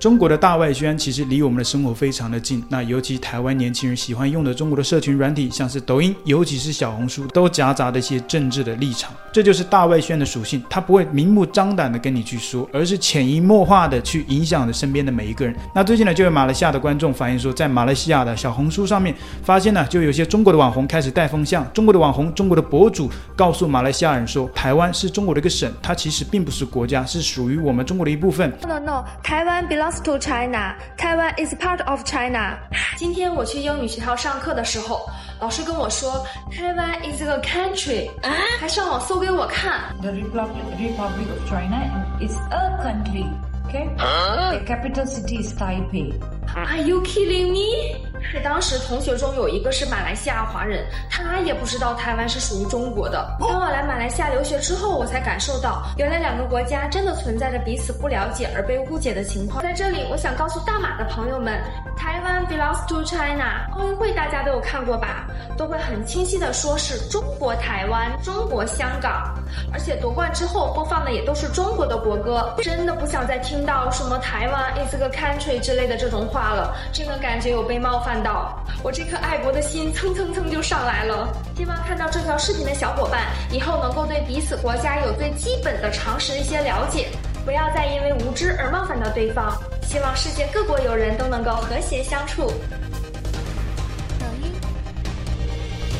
中国的大外宣其实离我们的生活非常的近。那尤其台湾年轻人喜欢用的中国的社群软体，像是抖音，尤其是小红书，都夹杂的一些政治的立场。这就是大外宣的属性，它不会明目张胆的跟你去说，而是潜移默化的去影响着身边的每一个人。那最近呢，就有马来西亚的观众反映说，在马来西亚的小红书上面，发现呢，就有些中国的网红开始带风向，中国的网红、中国的博主告诉马来西亚人说，台湾是中国的一个省，它其实并不是国家，是属于我们中国的一部分。No no，台湾 belongs to China，台湾 is part of China。今天我去英语学校上课的时候，老师跟我说，台湾 is a country，啊，还上网搜给我看。The Republic Republic of China is a country. Okay? The capital city is Taipei. Are you kidding me? 在当时同学中有一个是马来西亚华人，他也不知道台湾是属于中国的。当我来马来西亚留学之后，我才感受到，原来两个国家真的存在着彼此不了解而被误解的情况。在这里，我想告诉大马的朋友们，台湾 belongs to China。奥运会大家都有看过吧？都会很清晰的说是中国台湾、中国香港，而且夺冠之后播放的也都是中国的国歌。真的不想再听到什么台湾 is a country 之类的这种话了，真的感觉有被冒犯。看到我这颗爱国的心蹭蹭蹭就上来了。希望看到这条视频的小伙伴以后能够对彼此国家有最基本的常识一些了解，不要再因为无知而冒犯到对方。希望世界各国友人都能够和谐相处。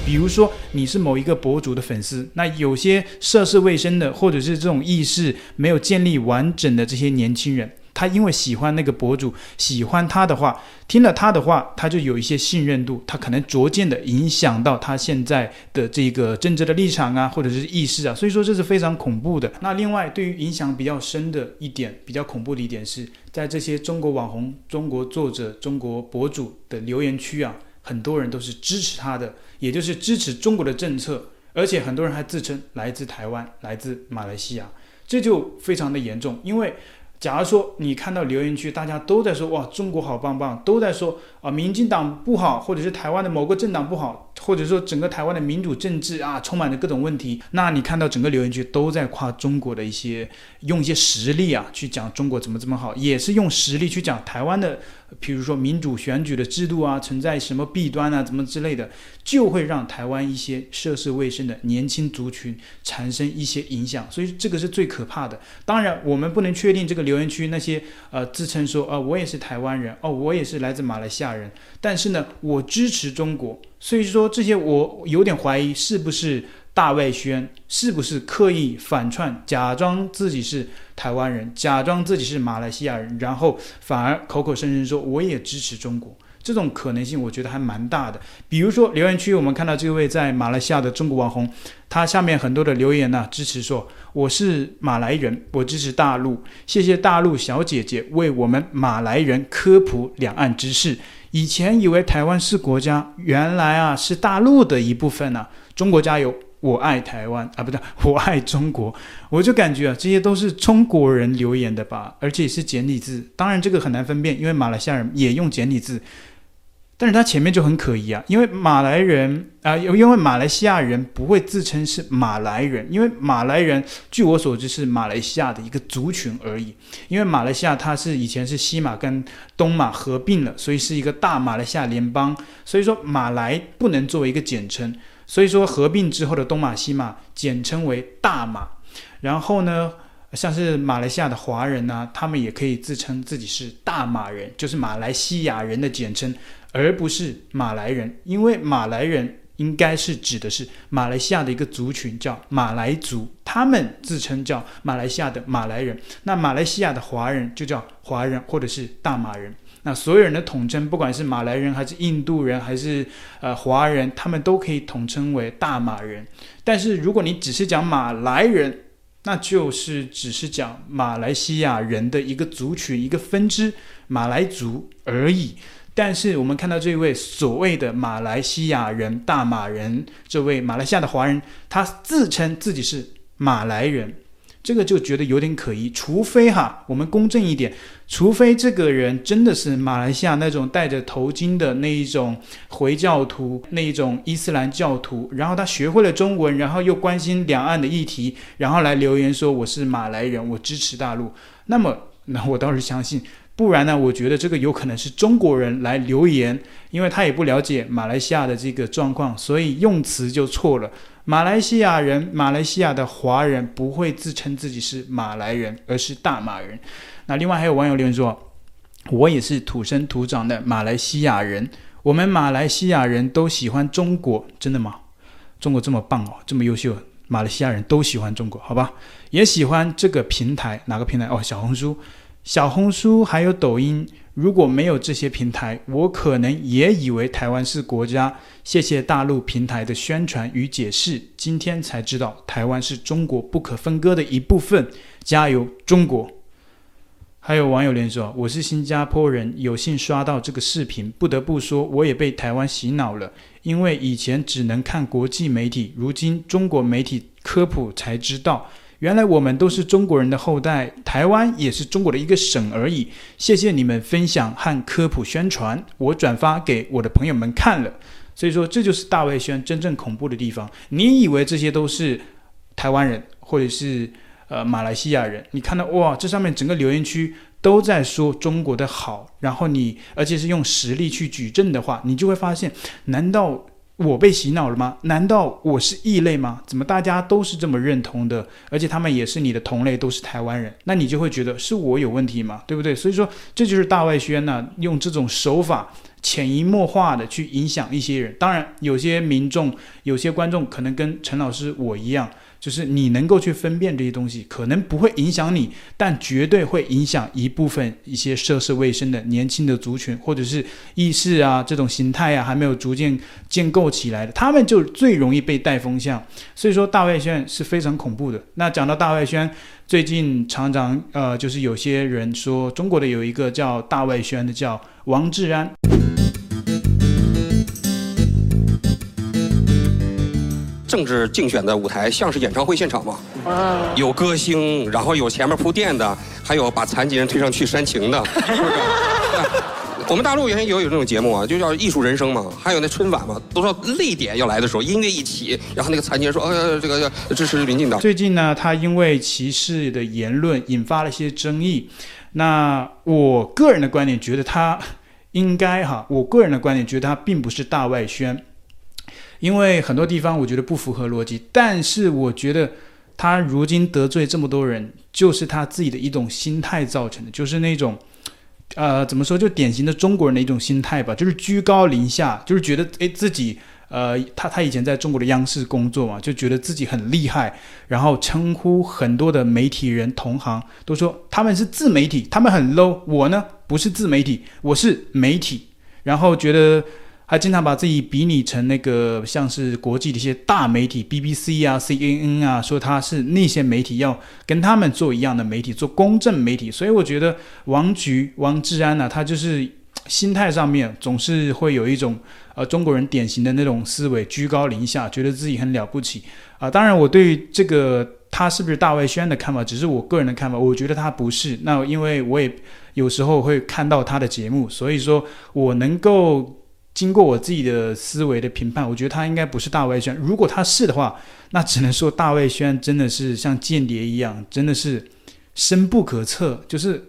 比如说你是某一个博主的粉丝，那有些涉世未深的，或者是这种意识没有建立完整的这些年轻人。他因为喜欢那个博主，喜欢他的话，听了他的话，他就有一些信任度，他可能逐渐的影响到他现在的这个政治的立场啊，或者是意识啊，所以说这是非常恐怖的。那另外，对于影响比较深的一点，比较恐怖的一点是在这些中国网红、中国作者、中国博主的留言区啊，很多人都是支持他的，也就是支持中国的政策，而且很多人还自称来自台湾、来自马来西亚，这就非常的严重，因为。假如说你看到留言区，大家都在说哇，中国好棒棒，都在说啊，民进党不好，或者是台湾的某个政党不好，或者说整个台湾的民主政治啊，充满着各种问题。那你看到整个留言区都在夸中国的一些，用一些实例啊去讲中国怎么怎么好，也是用实力去讲台湾的。比如说民主选举的制度啊，存在什么弊端啊，怎么之类的，就会让台湾一些涉世未深的年轻族群产生一些影响，所以这个是最可怕的。当然，我们不能确定这个留言区那些呃自称说啊、我也是台湾人哦，我也是来自马来西亚人，但是呢，我支持中国，所以说这些我有点怀疑是不是。大外宣是不是刻意反串，假装自己是台湾人，假装自己是马来西亚人，然后反而口口声声说我也支持中国，这种可能性我觉得还蛮大的。比如说留言区，我们看到这位在马来西亚的中国网红，他下面很多的留言呢、支持说我是马来人，我支持大陆，谢谢大陆小姐姐为我们马来人科普两岸知识。以前以为台湾是国家，原来啊是大陆的一部分呢、中国加油！我爱台湾啊，不对，我爱中国。我就感觉啊，这些都是中国人留言的吧，而且是简体字。当然，这个很难分辨，因为马来西亚人也用简体字。但是他前面就很可疑啊，因为马来人啊，因为马来西亚人不会自称是马来人，因为马来人据我所知是马来西亚的一个族群而已。因为马来西亚它是以前是西马跟东马合并了，所以是一个大马来西亚联邦。所以说马来不能作为一个简称。所以说，合并之后的东马、西马简称为大马。然后呢，像是马来西亚的华人呢、他们也可以自称自己是大马人，就是马来西亚人的简称，而不是马来人。因为马来人应该是指的是马来西亚的一个族群，叫马来族，他们自称叫马来西亚的马来人。那马来西亚的华人就叫华人，或者是大马人。那所有人的统称，不管是马来人还是印度人还是呃华人，他们都可以统称为大马人。但是如果你只是讲马来人，那就是只是讲马来西亚人的一个族群、一个分支马来族而已。但是我们看到这位所谓的马来西亚人、大马人，这位马来西亚的华人，他自称自己是马来人。这个就觉得有点可疑，除非哈，我们公正一点，除非这个人真的是马来西亚那种戴着头巾的那一种回教徒，那一种伊斯兰教徒，然后他学会了中文，然后又关心两岸的议题，然后来留言说我是马来人，我支持大陆，那么那我倒是相信。不然呢，我觉得这个有可能是中国人来留言，因为他也不了解马来西亚的这个状况，所以用词就错了。马来西亚人，马来西亚的华人不会自称自己是马来人，而是大马人。那另外还有网友留言说，我也是土生土长的马来西亚人。我们马来西亚人都喜欢中国，真的吗？中国这么棒哦，这么优秀，马来西亚人都喜欢中国，好吧？也喜欢这个平台，哪个平台？哦，小红书，小红书还有抖音。如果没有这些平台，我可能也以为台湾是国家。谢谢大陆平台的宣传与解释，今天才知道台湾是中国不可分割的一部分。加油，中国！还有网友连说：“我是新加坡人，有幸刷到这个视频，不得不说，我也被台湾洗脑了。因为以前只能看国际媒体，如今中国媒体科普才知道，原来我们都是中国人的后代，台湾也是中国的一个省而已。谢谢你们分享和科普宣传，我转发给我的朋友们看了。所以说，这就是大外宣真正恐怖的地方。你以为这些都是台湾人，或者是？”呃，马来西亚人，你看到哇，这上面整个留言区都在说中国的好，然后你而且是用实力去举证的话，你就会发现，难道我被洗脑了吗？难道我是异类吗？怎么大家都是这么认同的？而且他们也是你的同类，都是台湾人，那你就会觉得是我有问题吗？对不对？所以说，这就是大外宣呢，用这种手法潜移默化的去影响一些人。当然，有些民众、有些观众可能跟陈老师我一样。就是你能够去分辨这些东西，可能不会影响你，但绝对会影响一部分一些涉世未深的年轻的族群，或者是意识啊这种形态啊还没有逐渐建构起来的，他们就最容易被带风向。所以说大外宣是非常恐怖的。那讲到大外宣，最近常常呃就是有些人说中国的有一个叫大外宣的叫王志安。政治竞选的舞台像是演唱会现场吗？有歌星，然后有前面铺垫的，还有把残疾人推上去煽情的，是不是？我们大陆原先也有这种节目啊，就叫艺术人生嘛。还有那春晚嘛，都说泪点要来的时候，音乐一起，然后那个残疾人说：“呃，这个要支持民进党。”最近呢，他因为歧视的言论引发了一些争议。那我个人的观点觉得他应该哈，我个人的观点觉得他并不是大外宣。因为很多地方我觉得不符合逻辑，但是我觉得他如今得罪这么多人，就是他自己的一种心态造成的，就是那种，呃，怎么说，就典型的中国人的一种心态吧，就是居高临下，就是觉得诶自己，呃，他他以前在中国的央视工作嘛，就觉得自己很厉害，然后称呼很多的媒体人同行都说他们是自媒体，他们很 low，我呢不是自媒体，我是媒体，然后觉得。还经常把自己比拟成那个像是国际的一些大媒体，BBC 啊、CNN 啊，说他是那些媒体要跟他们做一样的媒体，做公正媒体。所以我觉得王菊、王志安呢、他就是心态上面总是会有一种呃中国人典型的那种思维，居高临下，觉得自己很了不起啊、当然，我对于这个他是不是大外宣的看法，只是我个人的看法，我觉得他不是。那因为我也有时候会看到他的节目，所以说我能够。经过我自己的思维的评判，我觉得他应该不是大外宣。如果他是的话，那只能说大外宣真的是像间谍一样，真的是深不可测。就是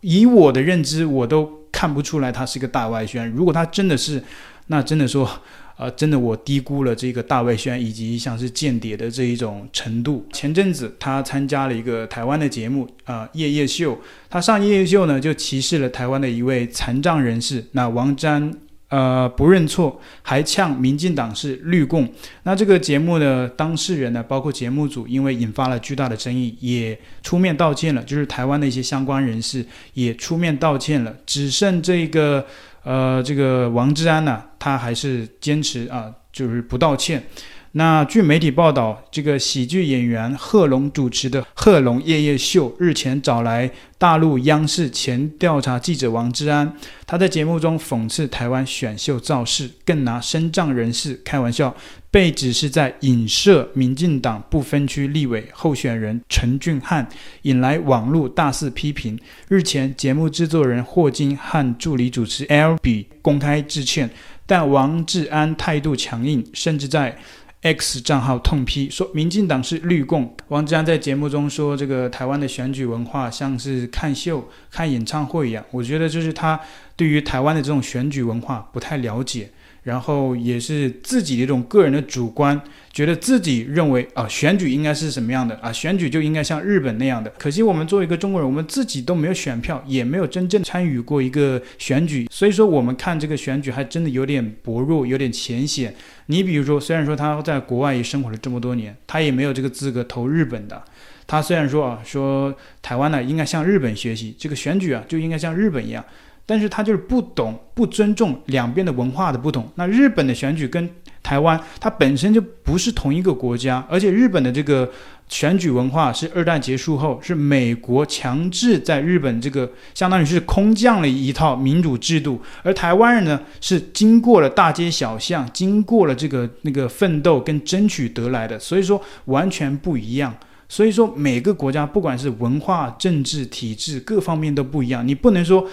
以我的认知，我都看不出来他是个大外宣。如果他真的是，那真的说，呃，真的我低估了这个大外宣以及像是间谍的这一种程度。前阵子他参加了一个台湾的节目，啊、呃，夜夜秀。他上夜夜秀呢，就歧视了台湾的一位残障人士，那王詹。呃，不认错，还呛民进党是绿共。那这个节目的当事人呢，包括节目组，因为引发了巨大的争议，也出面道歉了。就是台湾的一些相关人士也出面道歉了。只剩这个呃，这个王志安呢，他还是坚持啊，就是不道歉。那据媒体报道，这个喜剧演员贺龙主持的《贺龙夜夜秀》日前找来大陆央视前调查记者王志安，他在节目中讽刺台湾选秀造势，更拿身障人士开玩笑，被指是在影射民进党不分区立委候选人陈俊翰，引来网络大肆批评。日前，节目制作人霍金和助理主持 L B 公开致歉，但王志安态度强硬，甚至在 X 账号痛批说，民进党是绿共。王志安在节目中说，这个台湾的选举文化像是看秀、看演唱会一样。我觉得就是他对于台湾的这种选举文化不太了解。然后也是自己的一种个人的主观，觉得自己认为啊，选举应该是什么样的啊，选举就应该像日本那样的。可惜我们作为一个中国人，我们自己都没有选票，也没有真正参与过一个选举，所以说我们看这个选举还真的有点薄弱，有点浅显。你比如说，虽然说他在国外也生活了这么多年，他也没有这个资格投日本的。他虽然说啊，说台湾呢应该向日本学习，这个选举啊就应该像日本一样。但是他就是不懂、不尊重两边的文化的不同。那日本的选举跟台湾，它本身就不是同一个国家，而且日本的这个选举文化是二战结束后，是美国强制在日本这个相当于是空降了一套民主制度，而台湾人呢是经过了大街小巷，经过了这个那个奋斗跟争取得来的，所以说完全不一样。所以说每个国家不管是文化、政治体制各方面都不一样，你不能说。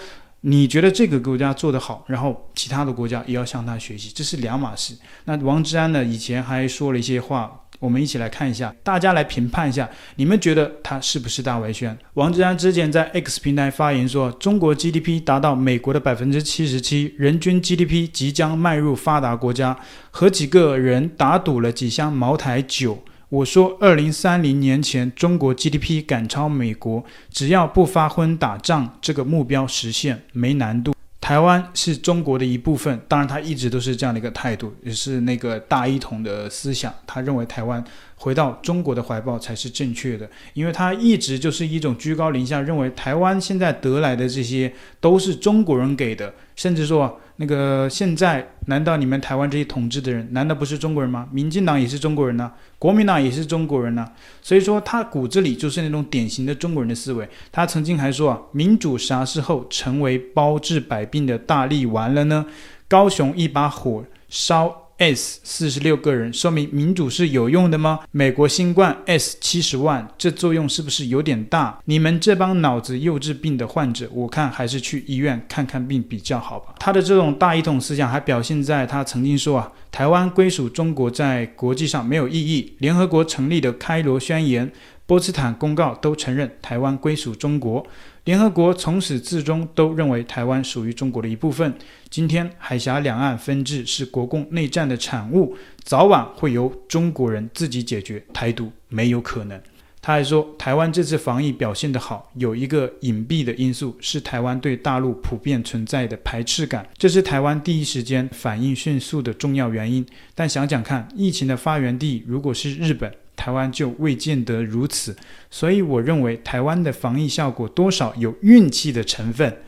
你觉得这个国家做得好，然后其他的国家也要向他学习，这是两码事。那王志安呢？以前还说了一些话，我们一起来看一下，大家来评判一下，你们觉得他是不是大外宣？王志安之前在 X 平台发言说，中国 GDP 达到美国的百分之七十七，人均 GDP 即将迈入发达国家，和几个人打赌了几箱茅台酒。我说，二零三零年前中国 GDP 赶超美国，只要不发昏打仗，这个目标实现没难度。台湾是中国的一部分，当然他一直都是这样的一个态度，也是那个大一统的思想。他认为台湾回到中国的怀抱才是正确的，因为他一直就是一种居高临下，认为台湾现在得来的这些都是中国人给的，甚至说。那个现在，难道你们台湾这些统治的人，难道不是中国人吗？民进党也是中国人呐，国民党也是中国人呐。所以说，他骨子里就是那种典型的中国人的思维。他曾经还说啊，民主啥时候成为包治百病的大力丸了呢？高雄一把火烧。S 四十六个人，说明民主是有用的吗？美国新冠 S 七十万，这作用是不是有点大？你们这帮脑子幼稚病的患者，我看还是去医院看看病比较好吧。他的这种大一统思想还表现在他曾经说啊，台湾归属中国在国际上没有意义。联合国成立的开罗宣言、波茨坦公告都承认台湾归属中国。联合国从始至终都认为台湾属于中国的一部分。今天海峡两岸分治是国共内战的产物，早晚会由中国人自己解决，台独没有可能。他还说，台湾这次防疫表现得好，有一个隐蔽的因素是台湾对大陆普遍存在的排斥感，这是台湾第一时间反应迅速的重要原因。但想想看，疫情的发源地如果是日本。台湾就未见得如此，所以我认为台湾的防疫效果多少有运气的成分，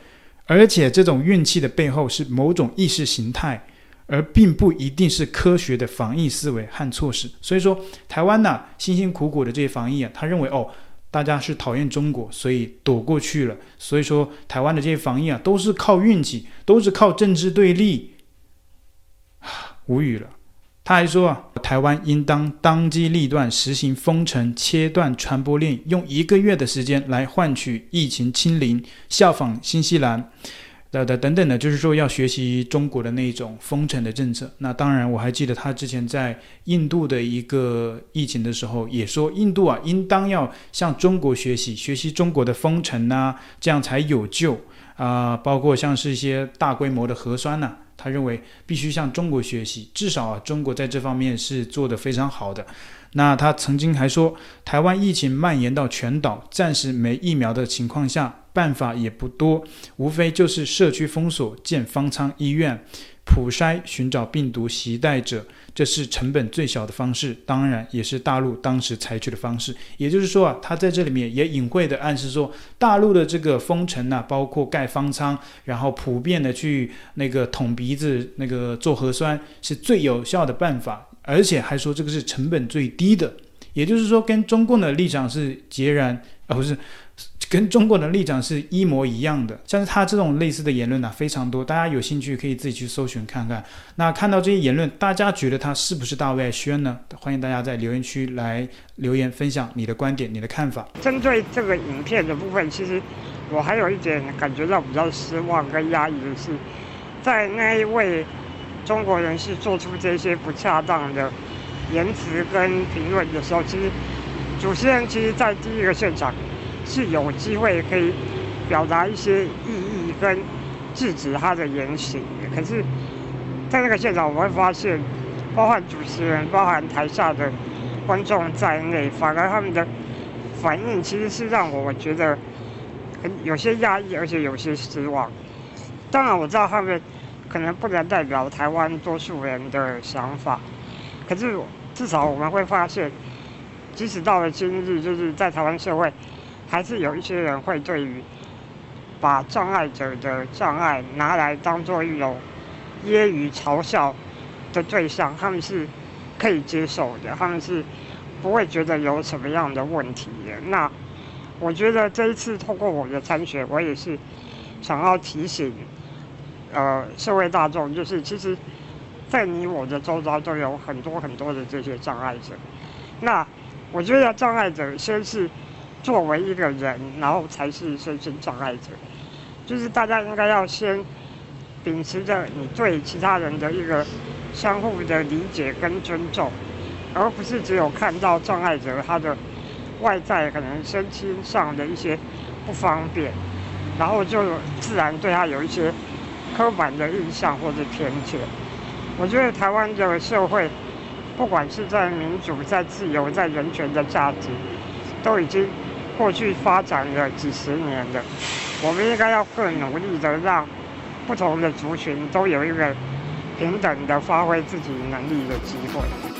而且这种运气的背后是某种意识形态，而并不一定是科学的防疫思维和措施。所以说，台湾呢辛辛苦苦的这些防疫啊，他认为哦，大家是讨厌中国，所以躲过去了。所以说，台湾的这些防疫啊，都是靠运气，都是靠政治对立，啊，无语了。他还说啊，台湾应当当机立断实行封城，切断传播链，用一个月的时间来换取疫情清零，效仿新西兰的的等等的，就是说要学习中国的那种封城的政策。那当然，我还记得他之前在印度的一个疫情的时候，也说印度啊，应当要向中国学习，学习中国的封城啊，这样才有救啊、包括像是一些大规模的核酸呐、他认为必须向中国学习，至少啊，中国在这方面是做得非常好的。那他曾经还说，台湾疫情蔓延到全岛，暂时没疫苗的情况下，办法也不多，无非就是社区封锁、建方舱医院。普筛寻找病毒携带者，这是成本最小的方式，当然也是大陆当时采取的方式。也就是说啊，他在这里面也隐晦的暗示说，大陆的这个封城呢、啊，包括盖方舱，然后普遍的去那个捅鼻子、那个做核酸，是最有效的办法，而且还说这个是成本最低的。也就是说，跟中共的立场是截然，而不是。跟中国的立场是一模一样的，像是他这种类似的言论呢、非常多，大家有兴趣可以自己去搜寻看看。那看到这些言论，大家觉得他是不是大外宣呢？欢迎大家在留言区来留言分享你的观点、你的看法。针对这个影片的部分，其实我还有一点感觉到比较失望跟压抑的是，在那一位中国人士做出这些不恰当的言辞跟评论的时候，其实主持人其实在第一个现场是有机会可以表达一些意义跟制止他的言行。可是，在那个现场，我会发现，包含主持人、包含台下的观众在内，反而他们的反应其实是让我觉得很有些压抑，而且有些失望。当然，我知道他们可能不能代表台湾多数人的想法，可是。至少我们会发现，即使到了今日，就是在台湾社会，还是有一些人会对于把障碍者的障碍拿来当做一种揶揄嘲笑的对象，他们是可以接受的，他们是不会觉得有什么样的问题的。那我觉得这一次通过我的参选，我也是想要提醒，呃，社会大众，就是其实。在你我的周遭都有很多很多的这些障碍者，那我觉得障碍者先是作为一个人，然后才是身心障碍者，就是大家应该要先秉持着你对其他人的一个相互的理解跟尊重，而不是只有看到障碍者他的外在可能身心上的一些不方便，然后就自然对他有一些刻板的印象或者偏见。我觉得台湾的社会，不管是在民主、在自由、在人权的价值，都已经过去发展了几十年的。我们应该要更努力的让不同的族群都有一个平等的发挥自己能力的机会。